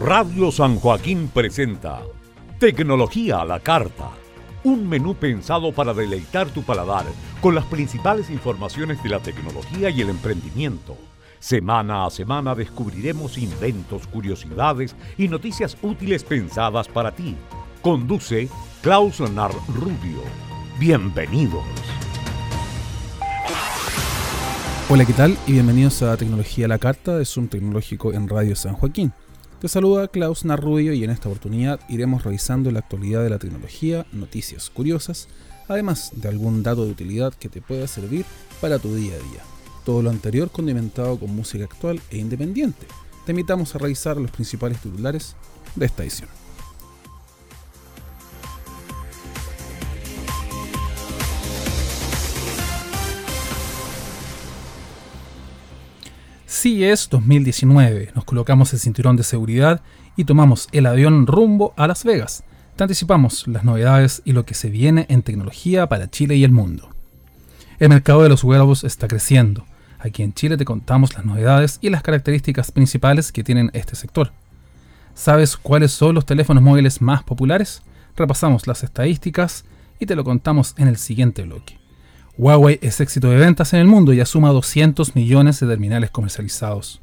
Radio San Joaquín presenta Tecnología a la Carta, un menú pensado para deleitar tu paladar con las principales informaciones de la tecnología y el emprendimiento. Semana a semana descubriremos inventos, curiosidades y noticias útiles pensadas para ti. Conduce Klaus Nar Rubio. Bienvenidos. Hola, ¿qué tal? Y bienvenidos a Tecnología a la Carta de Zoom Tecnológico en Radio San Joaquín. Te saluda Klaus Narrubio y en esta oportunidad iremos revisando la actualidad de la tecnología, noticias curiosas, además de algún dato de utilidad que te pueda servir para tu día a día. Todo lo anterior condimentado con música actual e independiente. Te invitamos a revisar los principales titulares de esta edición. CES 2019. Nos colocamos el cinturón de seguridad y tomamos el avión rumbo a Las Vegas. Te anticipamos las novedades y lo que se viene en tecnología para Chile y el mundo. El mercado de los wearables está creciendo. Aquí en Chile te contamos las novedades y las características principales que tienen este sector. ¿Sabes cuáles son los teléfonos móviles más populares? Repasamos las estadísticas y te lo contamos en el siguiente bloque. Huawei es éxito de ventas en el mundo y ha sumado 200 millones de terminales comercializados.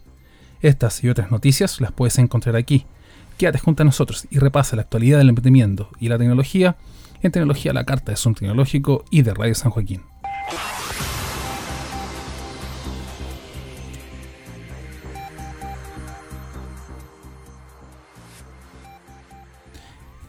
Estas y otras noticias las puedes encontrar aquí. Quédate junto a nosotros y repasa la actualidad del emprendimiento y la tecnología en Tecnología la Carta de Zoom Tecnológico y de Radio San Joaquín.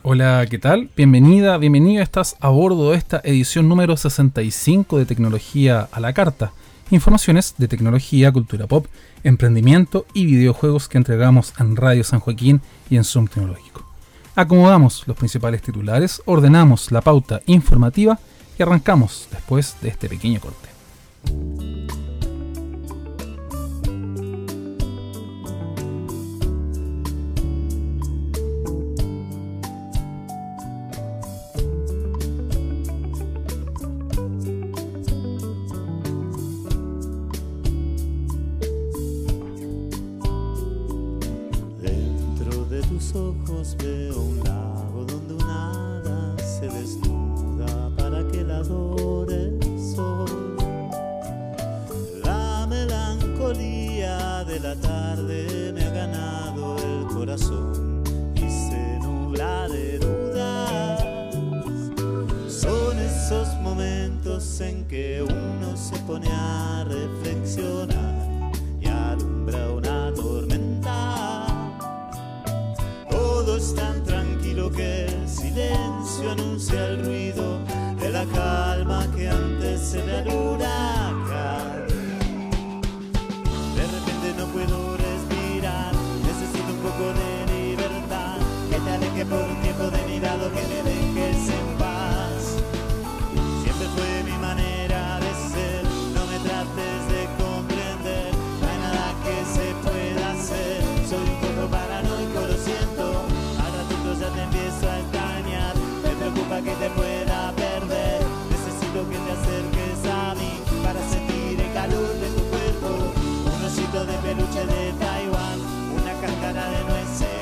Hola, ¿qué tal? Bienvenida, bienvenido. Estás a bordo de esta edición número 65 de Tecnología a la Carta. Informaciones de tecnología, cultura pop, emprendimiento y videojuegos que entregamos en Radio San Joaquín y en Zoom Tecnológico. Acomodamos los principales titulares, ordenamos la pauta informativa y arrancamos después de este pequeño corte. uno se pone a reflexionar y alumbra una tormenta. Todo es tan tranquilo que el silencio anuncia el ruido de la calma que antecede al huracán. De repente no puedo respirar, necesito un poco de libertad, que te aleje por tiempo de mi lado, que me dejes en para que te pueda perder. Necesito que te acerques a mí para sentir el calor de tu cuerpo. Un osito de peluche de Taiwán, una cáscara de nueces.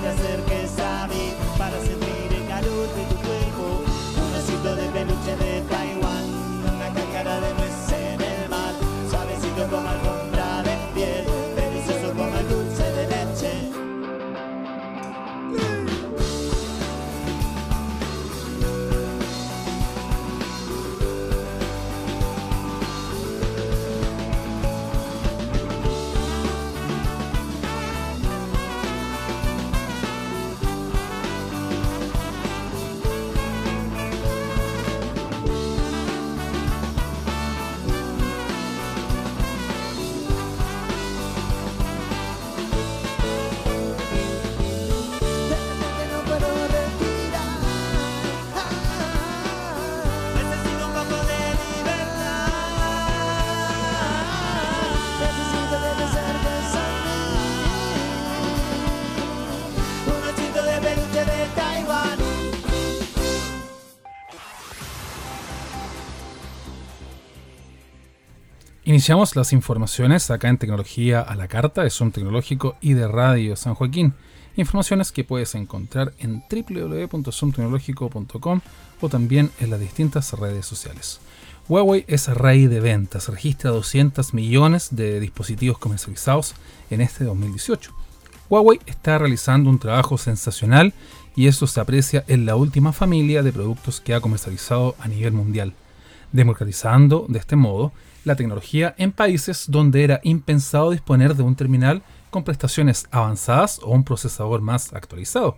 te acerques a mí para siempre. Iniciamos las informaciones acá en Tecnología a la Carta de Zoom Tecnológico y de Radio San Joaquín. Informaciones que puedes encontrar en www.zoomtecnológico.com o también en las distintas redes sociales. Huawei es rey de ventas, registra 200 millones de dispositivos comercializados en este 2018. Huawei está realizando un trabajo sensacional y eso se aprecia en la última familia de productos que ha comercializado a nivel mundial, democratizando de este modo la tecnología en países donde era impensado disponer de un terminal con prestaciones avanzadas o un procesador más actualizado.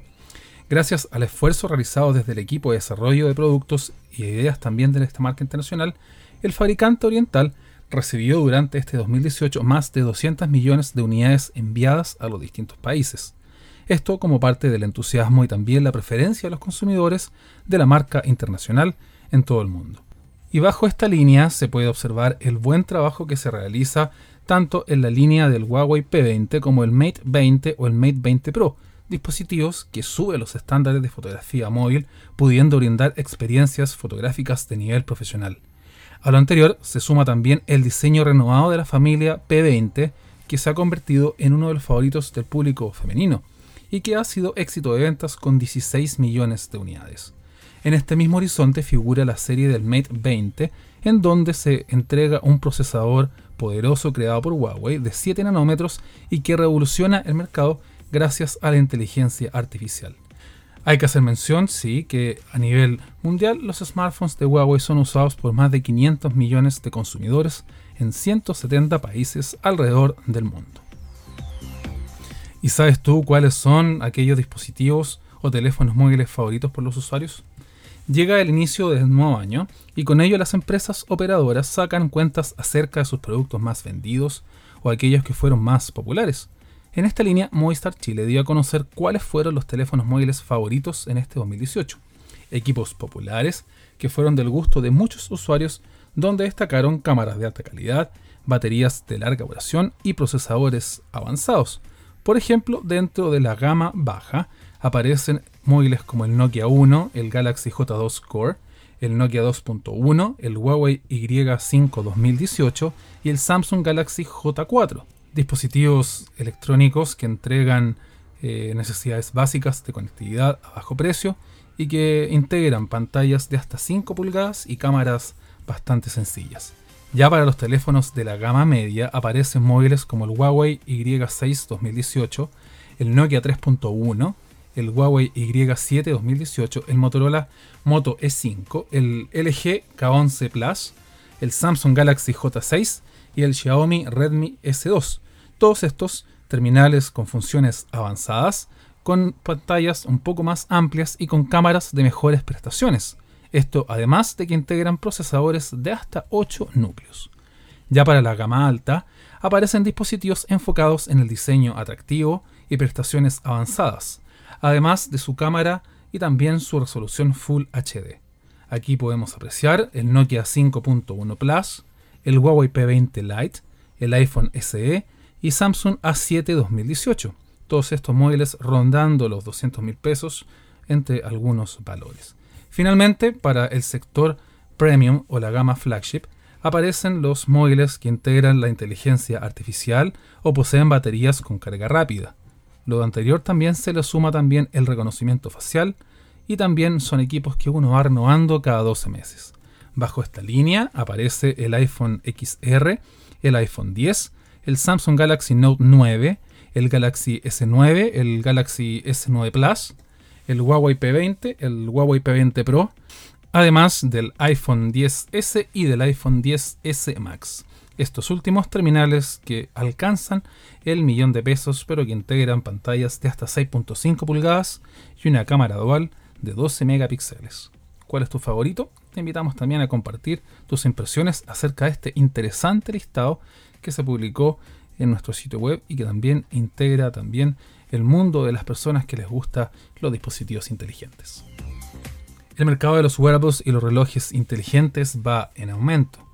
Gracias al esfuerzo realizado desde el equipo de desarrollo de productos y ideas también de esta marca internacional, el fabricante oriental recibió durante este 2018 más de 200 millones de unidades enviadas a los distintos países. Esto como parte del entusiasmo y también la preferencia de los consumidores de la marca internacional en todo el mundo. Y bajo esta línea se puede observar el buen trabajo que se realiza tanto en la línea del Huawei P20 como el Mate 20 o el Mate 20 Pro, dispositivos que suben los estándares de fotografía móvil, pudiendo brindar experiencias fotográficas de nivel profesional. A lo anterior se suma también el diseño renovado de la familia P20, que se ha convertido en uno de los favoritos del público femenino y que ha sido éxito de ventas con 16 millones de unidades. En este mismo horizonte figura la serie del Mate 20, en donde se entrega un procesador poderoso creado por Huawei de 7 nanómetros y que revoluciona el mercado gracias a la inteligencia artificial. Hay que hacer mención, sí, que a nivel mundial los smartphones de Huawei son usados por más de 500 millones de consumidores en 170 países alrededor del mundo. ¿Y sabes tú cuáles son aquellos dispositivos o teléfonos móviles favoritos por los usuarios? Llega el inicio del nuevo año y con ello las empresas operadoras sacan cuentas acerca de sus productos más vendidos o aquellos que fueron más populares. En esta línea, Movistar Chile dio a conocer cuáles fueron los teléfonos móviles favoritos en este 2018. Equipos populares que fueron del gusto de muchos usuarios, donde destacaron cámaras de alta calidad, baterías de larga duración y procesadores avanzados. Por ejemplo, dentro de la gama baja aparecen móviles como el Nokia 1, el Galaxy J2 Core, el Nokia 2.1, el Huawei Y5 2018 y el Samsung Galaxy J4. Dispositivos electrónicos que entregan eh, necesidades básicas de conectividad a bajo precio y que integran pantallas de hasta 5 pulgadas y cámaras bastante sencillas. Ya para los teléfonos de la gama media aparecen móviles como el Huawei Y6 2018, el Nokia 3.1, el Huawei Y7 2018, el Motorola Moto E5, el LG K11 Plus, el Samsung Galaxy J6 y el Xiaomi Redmi S2. Todos estos terminales con funciones avanzadas, con pantallas un poco más amplias y con cámaras de mejores prestaciones. Esto además de que integran procesadores de hasta 8 núcleos. Ya para la gama alta, aparecen dispositivos enfocados en el diseño atractivo y prestaciones avanzadas, además de su cámara y también su resolución Full HD. Aquí podemos apreciar el Nokia 5.1 Plus, el Huawei P20 Lite, el iPhone SE y Samsung A7 2018. Todos estos móviles rondando los 200 mil pesos entre algunos valores. Finalmente, para el sector premium o la gama flagship, aparecen los móviles que integran la inteligencia artificial o poseen baterías con carga rápida. Lo anterior también se le suma también el reconocimiento facial y también son equipos que uno va renovando cada 12 meses. Bajo esta línea aparece el iPhone XR, el iPhone 10, el Samsung Galaxy Note 9, el Galaxy S9, el Galaxy S9 Plus, el Huawei P20, el Huawei P20 Pro, además del iPhone 10S y del iPhone 10S Max. Estos últimos terminales que alcanzan el millón de pesos, pero que integran pantallas de hasta 6.5 pulgadas y una cámara dual de 12 megapíxeles. ¿Cuál es tu favorito? Te invitamos también a compartir tus impresiones acerca de este interesante listado que se publicó en nuestro sitio web y que también integra también el mundo de las personas que les gusta los dispositivos inteligentes. El mercado de los wearables y los relojes inteligentes va en aumento.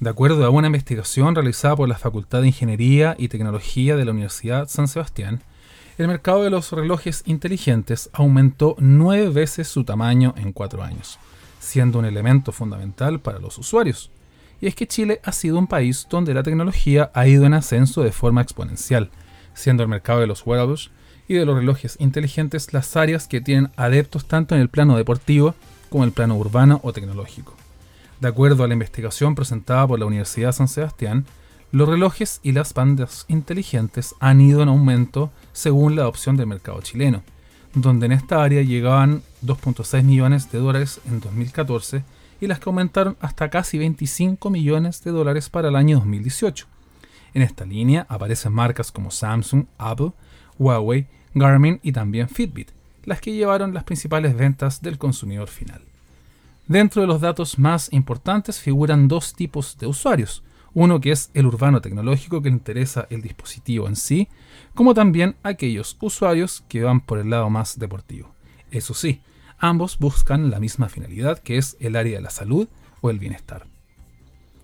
De acuerdo a una investigación realizada por la Facultad de Ingeniería y Tecnología de la Universidad San Sebastián, el mercado de los relojes inteligentes aumentó nueve veces su tamaño en cuatro años, siendo un elemento fundamental para los usuarios. y es que Chile ha sido un país donde la tecnología ha ido en ascenso de forma exponencial, siendo el mercado de los wearables y de los relojes inteligentes las áreas que tienen adeptos tanto en el plano deportivo como en el plano urbano o tecnológico. De acuerdo a la investigación presentada por la Universidad San Sebastián, los relojes y las bandas inteligentes han ido en aumento según la adopción del mercado chileno, donde en esta área llegaban 2.6 millones de dólares en 2014 y las que aumentaron hasta casi 25 millones de dólares para el año 2018. En esta línea aparecen marcas como Samsung, Apple, Huawei, Garmin y también Fitbit, las que llevaron las principales ventas del consumidor final. Dentro de los datos más importantes figuran dos tipos de usuarios, uno que es el urbano tecnológico que le interesa el dispositivo en sí, como también aquellos usuarios que van por el lado más deportivo. Eso sí, ambos buscan la misma finalidad que es el área de la salud o el bienestar.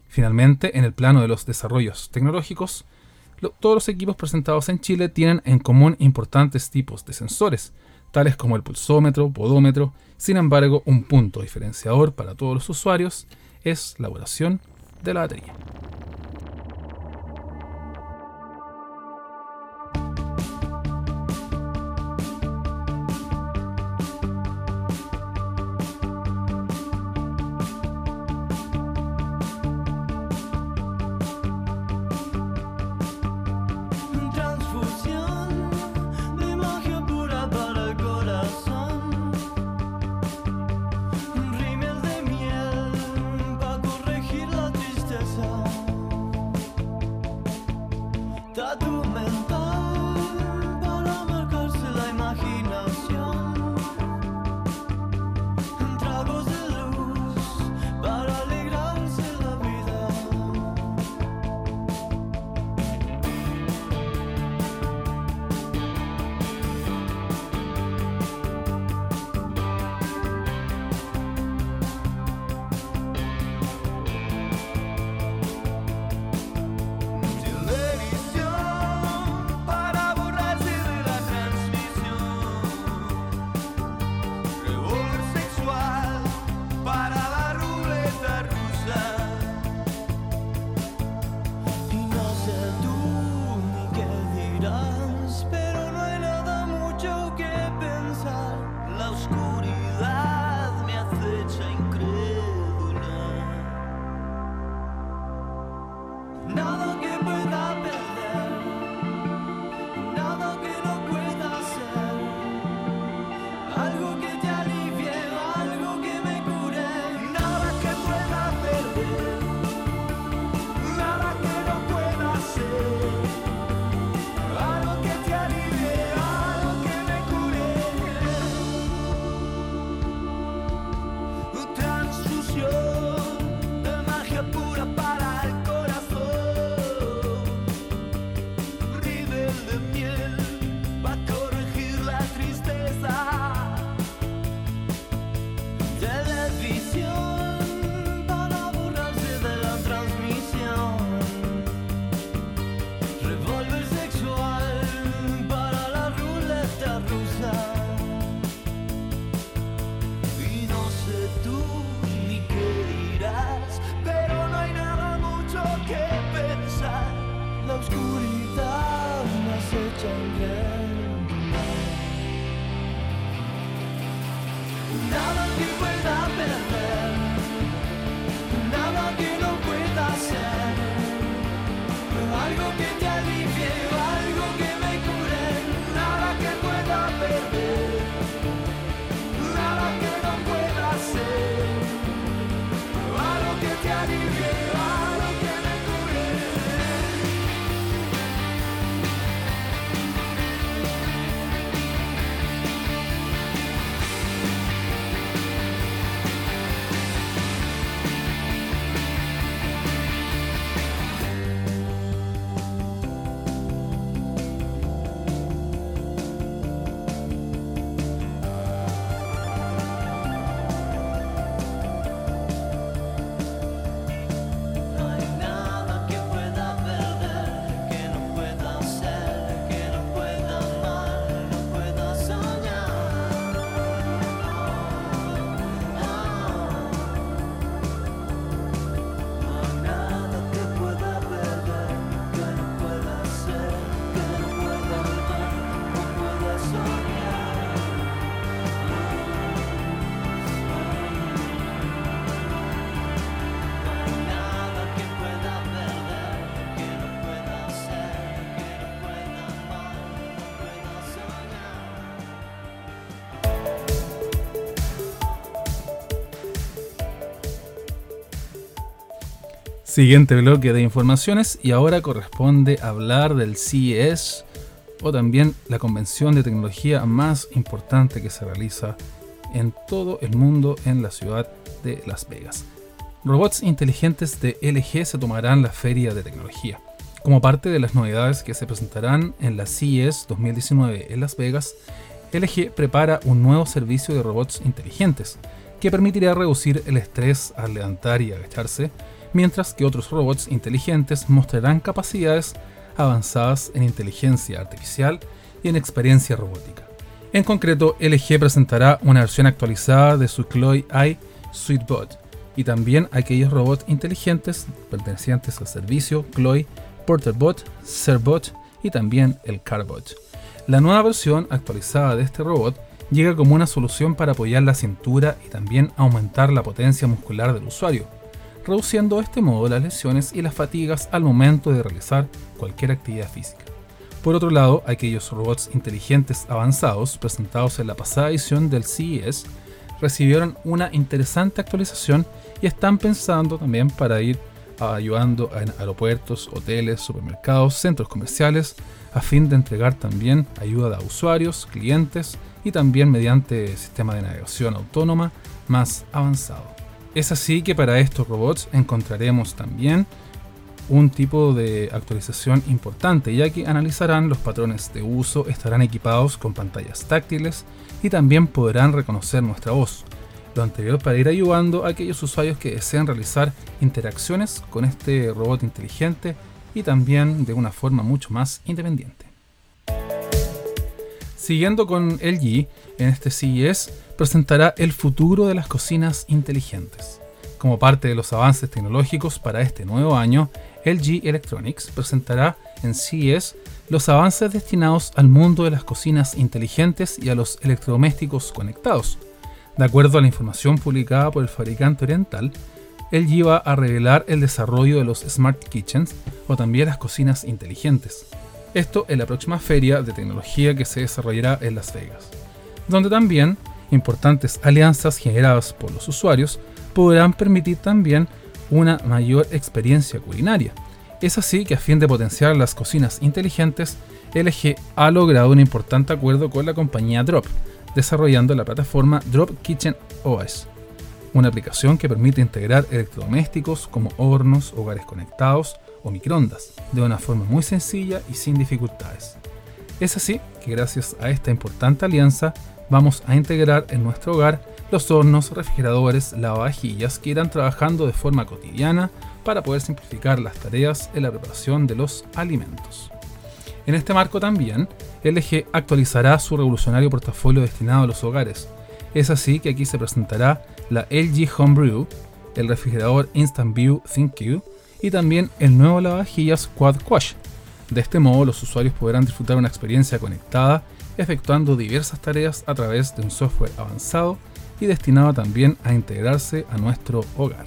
Finalmente, en el plano de los desarrollos tecnológicos, todos los equipos presentados en Chile tienen en común importantes tipos de sensores, tales como el pulsómetro, podómetro. Sin embargo, un punto diferenciador para todos los usuarios es la duración de la batería. Siguiente bloque de informaciones y ahora corresponde hablar del CES o también la convención de tecnología más importante que se realiza en todo el mundo en la ciudad de Las Vegas. Robots inteligentes de LG se tomarán la feria de tecnología. Como parte de las novedades que se presentarán en la CES 2019 en Las Vegas, LG prepara un nuevo servicio de robots inteligentes que permitirá reducir el estrés al levantar y agacharse, mientras que otros robots inteligentes mostrarán capacidades avanzadas en inteligencia artificial y en experiencia robótica. En concreto, LG presentará una versión actualizada de su Chloe i SweetBot y también aquellos robots inteligentes pertenecientes al servicio Chloe, PorterBot, SerBot y también el CarBot. La nueva versión actualizada de este robot llega como una solución para apoyar la cintura y también aumentar la potencia muscular del usuario, reduciendo de este modo las lesiones y las fatigas al momento de realizar cualquier actividad física. Por otro lado, aquellos robots inteligentes avanzados presentados en la pasada edición del CES recibieron una interesante actualización y están pensando también para ir ayudando en aeropuertos, hoteles, supermercados, centros comerciales, a fin de entregar también ayuda a usuarios, clientes y también mediante sistema de navegación autónoma más avanzado. Es así que para estos robots encontraremos también un tipo de actualización importante, ya que analizarán los patrones de uso, estarán equipados con pantallas táctiles y también podrán reconocer nuestra voz. Lo anterior para ir ayudando a aquellos usuarios que desean realizar interacciones con este robot inteligente y también de una forma mucho más independiente. Siguiendo con LG, en este CES presentará el futuro de las cocinas inteligentes. Como parte de los avances tecnológicos para este nuevo año, LG Electronics presentará en CES los avances destinados al mundo de las cocinas inteligentes y a los electrodomésticos conectados. De acuerdo a la información publicada por el fabricante oriental, LG va a revelar el desarrollo de los Smart Kitchens o también las cocinas inteligentes. Esto en la próxima feria de tecnología que se desarrollará en Las Vegas, donde también importantes alianzas generadas por los usuarios podrán permitir también una mayor experiencia culinaria. Es así que a fin de potenciar las cocinas inteligentes, LG ha logrado un importante acuerdo con la compañía Drop, desarrollando la plataforma Drop Kitchen OS, una aplicación que permite integrar electrodomésticos como hornos, hogares conectados, o microondas, de una forma muy sencilla y sin dificultades. Es así que gracias a esta importante alianza vamos a integrar en nuestro hogar los hornos, refrigeradores, lavavajillas que irán trabajando de forma cotidiana para poder simplificar las tareas en la preparación de los alimentos. En este marco también, LG actualizará su revolucionario portafolio destinado a los hogares. Es así que aquí se presentará la LG Homebrew, el refrigerador Instant View ThinQ, y también el nuevo lavavajillas Quad Quash. De este modo los usuarios podrán disfrutar una experiencia conectada efectuando diversas tareas a través de un software avanzado y destinado también a integrarse a nuestro hogar.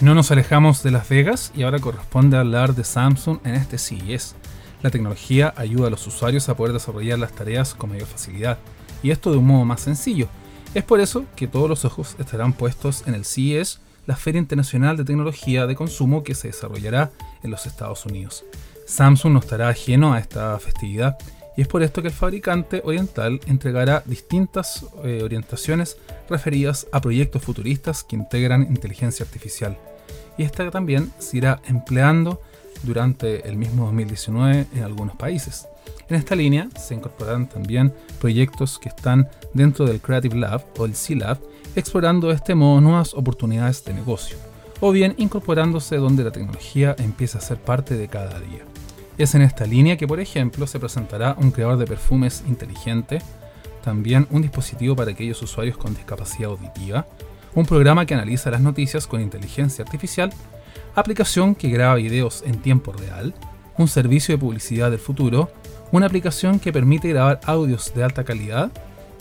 No nos alejamos de Las Vegas y ahora corresponde hablar de Samsung en este CES. La tecnología ayuda a los usuarios a poder desarrollar las tareas con mayor facilidad, y esto de un modo más sencillo. Es por eso que todos los ojos estarán puestos en el CES la Feria Internacional de Tecnología de Consumo que se desarrollará en los Estados Unidos. Samsung no estará ajeno a esta festividad y es por esto que el fabricante oriental entregará distintas eh, orientaciones referidas a proyectos futuristas que integran inteligencia artificial. Y esta también se irá empleando durante el mismo 2019 en algunos países. En esta línea se incorporarán también proyectos que están dentro del Creative Lab o el C-Lab explorando de este modo nuevas oportunidades de negocio, o bien incorporándose donde la tecnología empieza a ser parte de cada día. Es en esta línea que, por ejemplo, se presentará un creador de perfumes inteligente, también un dispositivo para aquellos usuarios con discapacidad auditiva, un programa que analiza las noticias con inteligencia artificial, aplicación que graba videos en tiempo real, un servicio de publicidad del futuro, una aplicación que permite grabar audios de alta calidad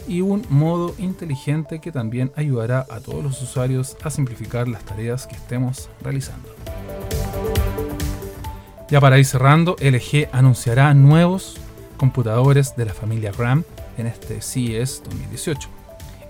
y un modo inteligente que también ayudará a todos los usuarios a simplificar las tareas que estemos realizando. Ya para ir cerrando, LG anunciará nuevos computadores de la familia RAM en este CES 2018.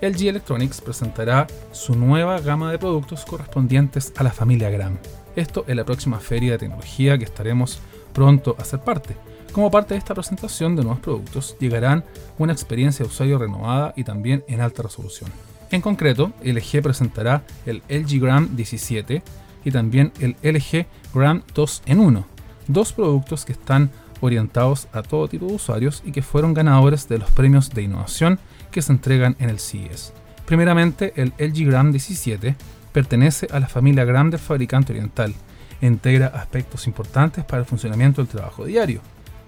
LG Electronics presentará su nueva gama de productos correspondientes a la familia Gram. Esto en la próxima feria de tecnología que estaremos pronto a ser parte. Como parte de esta presentación de nuevos productos, llegarán una experiencia de usuario renovada y también en alta resolución. En concreto, LG presentará el LG Gram 17 y también el LG Gram 2 en 1, dos productos que están orientados a todo tipo de usuarios y que fueron ganadores de los premios de innovación que se entregan en el CES. Primeramente, el LG Gram 17 pertenece a la familia Gram del fabricante oriental e integra aspectos importantes para el funcionamiento del trabajo diario,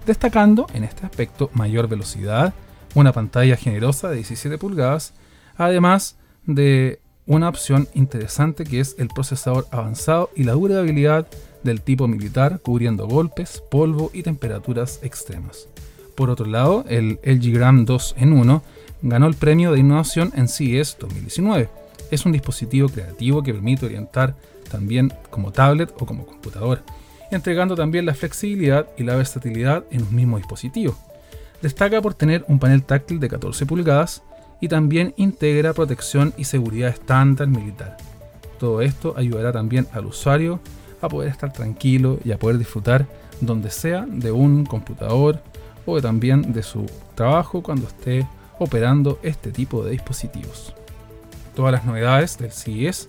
destacando en este aspecto mayor velocidad, una pantalla generosa de 17 pulgadas, además de una opción interesante que es el procesador avanzado y la durabilidad del tipo militar cubriendo golpes, polvo y temperaturas extremas. Por otro lado, el LG Gram 2 en 1 ganó el premio de innovación en CES 2019. Es un dispositivo creativo que permite orientar también como tablet o como computadora, entregando también la flexibilidad y la versatilidad en un mismo dispositivo. Destaca por tener un panel táctil de 14 pulgadas y también integra protección y seguridad estándar militar. Todo esto ayudará también al usuario a poder estar tranquilo y a poder disfrutar donde sea de un computador o también de su trabajo cuando esté operando este tipo de dispositivos. Todas las novedades del CES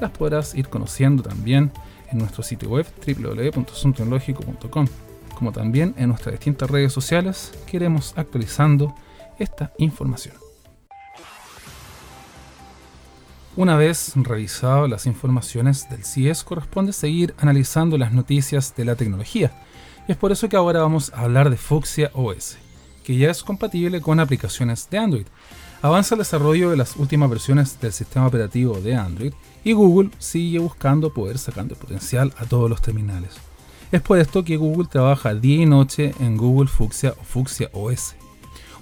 las podrás ir conociendo también en nuestro sitio web www.suntecnológico.com, como también en nuestras distintas redes sociales que iremos actualizando esta información. Una vez revisado las informaciones del CIES, corresponde seguir analizando las noticias de la tecnología. Y es por eso que ahora vamos a hablar de Fuchsia OS, que ya es compatible con aplicaciones de Android. Avanza el desarrollo de las últimas versiones del sistema operativo de Android y Google sigue buscando poder sacando potencial a todos los terminales. Es por esto que Google trabaja día y noche en Google Fuchsia o Fuchsia OS,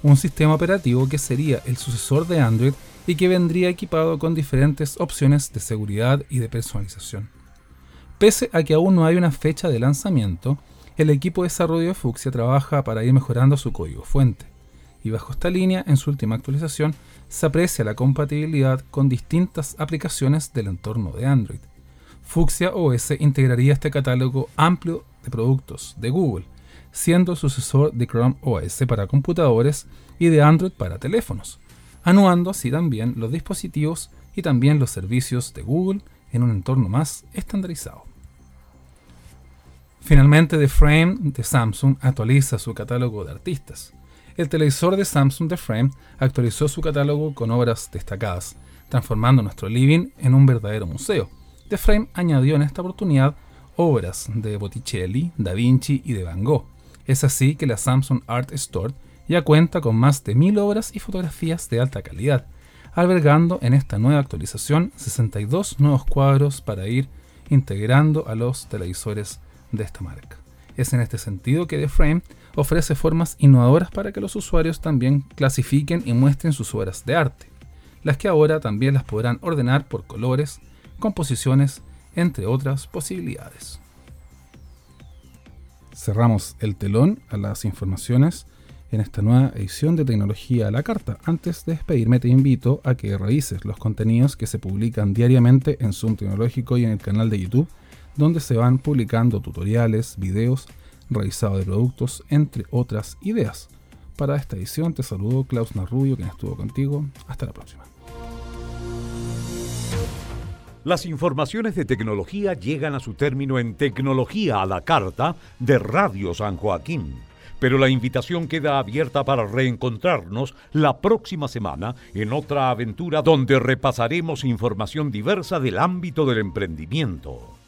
un sistema operativo que sería el sucesor de Android y que vendría equipado con diferentes opciones de seguridad y de personalización. Pese a que aún no hay una fecha de lanzamiento, el equipo de desarrollo de Fuchsia trabaja para ir mejorando su código fuente, y bajo esta línea, en su última actualización, se aprecia la compatibilidad con distintas aplicaciones del entorno de Android. Fuchsia OS integraría este catálogo amplio de productos de Google, siendo sucesor de Chrome OS para computadores y de Android para teléfonos, anuando así también los dispositivos y también los servicios de Google en un entorno más estandarizado. Finalmente, The Frame de Samsung actualiza su catálogo de artistas. El televisor de Samsung The Frame actualizó su catálogo con obras destacadas, transformando nuestro living en un verdadero museo. The Frame añadió en esta oportunidad obras de Botticelli, Da Vinci y de Van Gogh. Es así que la Samsung Art Store ya cuenta con más de mil obras y fotografías de alta calidad, albergando en esta nueva actualización 62 nuevos cuadros para ir integrando a los televisores de esta marca. Es en este sentido que The Frame ofrece formas innovadoras para que los usuarios también clasifiquen y muestren sus obras de arte, las que ahora también las podrán ordenar por colores, composiciones, entre otras posibilidades. Cerramos el telón a las informaciones en esta nueva edición de Tecnología a la Carta. Antes de despedirme te invito a que revises los contenidos que se publican diariamente en Zoom Tecnológico y en el canal de YouTube, donde se van publicando tutoriales, videos, revisado de productos, entre otras ideas. Para esta edición te saludo Klaus Narrubio, quien estuvo contigo. Hasta la próxima. Las informaciones de tecnología llegan a su término en Tecnología a la Carta de Radio San Joaquín pero la invitación queda abierta para reencontrarnos la próxima semana en otra aventura donde repasaremos información diversa del ámbito del emprendimiento.